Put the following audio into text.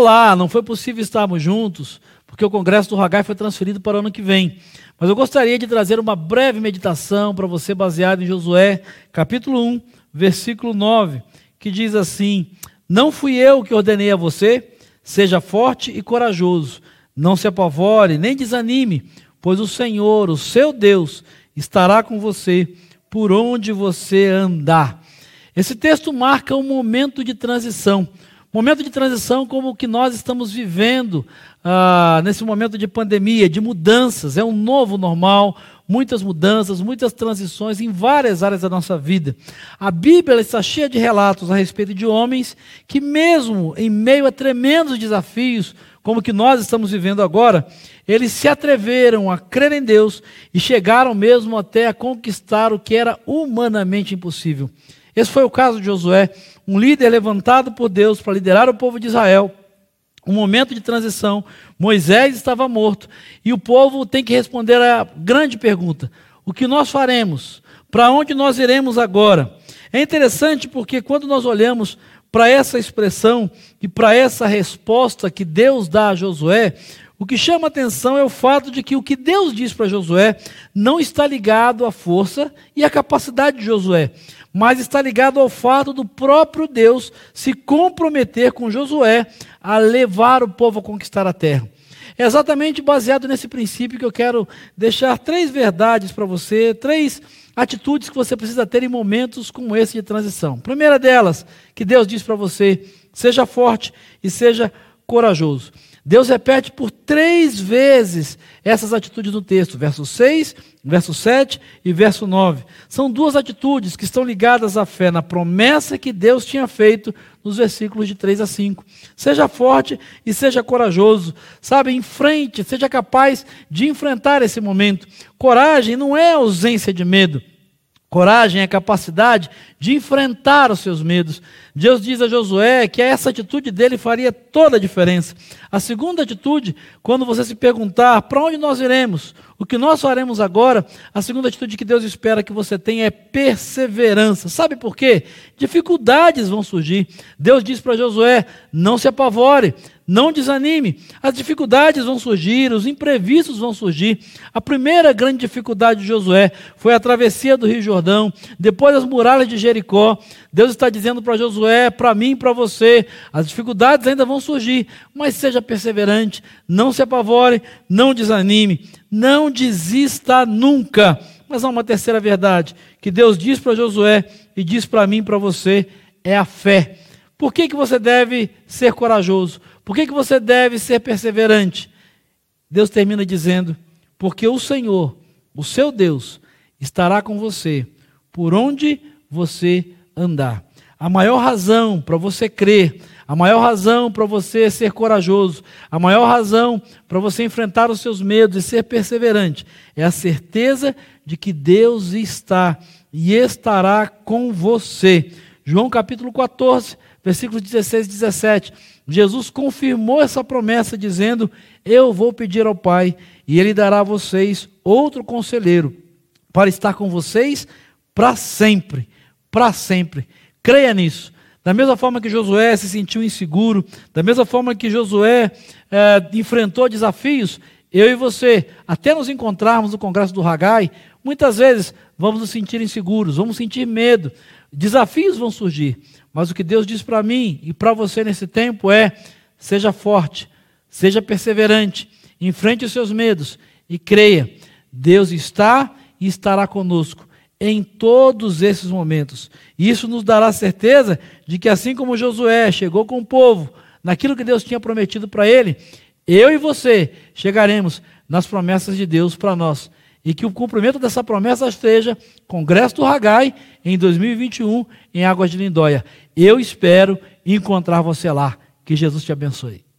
lá, não foi possível estarmos juntos, porque o congresso do Hagai foi transferido para o ano que vem. Mas eu gostaria de trazer uma breve meditação para você baseada em Josué, capítulo 1, versículo 9, que diz assim: Não fui eu que ordenei a você, seja forte e corajoso, não se apavore, nem desanime, pois o Senhor, o seu Deus, estará com você por onde você andar. Esse texto marca um momento de transição. Momento de transição como o que nós estamos vivendo ah, nesse momento de pandemia, de mudanças. É um novo normal, muitas mudanças, muitas transições em várias áreas da nossa vida. A Bíblia está cheia de relatos a respeito de homens que, mesmo em meio a tremendos desafios, como que nós estamos vivendo agora, eles se atreveram a crer em Deus e chegaram mesmo até a conquistar o que era humanamente impossível. Esse foi o caso de Josué, um líder levantado por Deus para liderar o povo de Israel. Um momento de transição, Moisés estava morto e o povo tem que responder a grande pergunta: o que nós faremos? Para onde nós iremos agora? É interessante porque quando nós olhamos para essa expressão e para essa resposta que Deus dá a Josué, o que chama atenção é o fato de que o que Deus diz para Josué não está ligado à força e à capacidade de Josué, mas está ligado ao fato do próprio Deus se comprometer com Josué a levar o povo a conquistar a terra. É exatamente baseado nesse princípio que eu quero deixar três verdades para você, três atitudes que você precisa ter em momentos como esse de transição. Primeira delas, que Deus diz para você: seja forte e seja corajoso. Deus repete por três vezes essas atitudes no texto, verso 6, verso 7 e verso 9. São duas atitudes que estão ligadas à fé na promessa que Deus tinha feito nos versículos de 3 a 5. Seja forte e seja corajoso, sabe, em frente, seja capaz de enfrentar esse momento. Coragem não é ausência de medo. Coragem é capacidade de enfrentar os seus medos. Deus diz a Josué que essa atitude dele faria toda a diferença. A segunda atitude, quando você se perguntar para onde nós iremos, o que nós faremos agora, a segunda atitude que Deus espera que você tenha é perseverança. Sabe por quê? Dificuldades vão surgir. Deus diz para Josué: não se apavore, não desanime. As dificuldades vão surgir, os imprevistos vão surgir. A primeira grande dificuldade de Josué foi a travessia do Rio Jordão, depois as muralhas de Jericó. Deus está dizendo para Josué, para mim e para você, as dificuldades ainda vão surgir, mas seja perseverante, não se apavore, não desanime, não desista nunca. Mas há uma terceira verdade que Deus diz para Josué e diz para mim e para você: é a fé. Por que, que você deve ser corajoso? Por que, que você deve ser perseverante? Deus termina dizendo: porque o Senhor, o seu Deus, estará com você por onde você andar. A maior razão para você crer, a maior razão para você ser corajoso, a maior razão para você enfrentar os seus medos e ser perseverante é a certeza de que Deus está e estará com você. João capítulo 14, versículos 16 e 17. Jesus confirmou essa promessa dizendo: Eu vou pedir ao Pai e Ele dará a vocês outro conselheiro para estar com vocês para sempre. Para sempre. Creia nisso. Da mesma forma que Josué se sentiu inseguro, da mesma forma que Josué é, enfrentou desafios, eu e você, até nos encontrarmos no Congresso do Hagai, muitas vezes vamos nos sentir inseguros, vamos sentir medo, desafios vão surgir. Mas o que Deus diz para mim e para você nesse tempo é: seja forte, seja perseverante, enfrente os seus medos e creia. Deus está e estará conosco em todos esses momentos. Isso nos dará certeza de que, assim como Josué chegou com o povo naquilo que Deus tinha prometido para ele, eu e você chegaremos nas promessas de Deus para nós e que o cumprimento dessa promessa esteja Congresso do Ragai em 2021 em Águas de Lindóia. Eu espero encontrar você lá. Que Jesus te abençoe.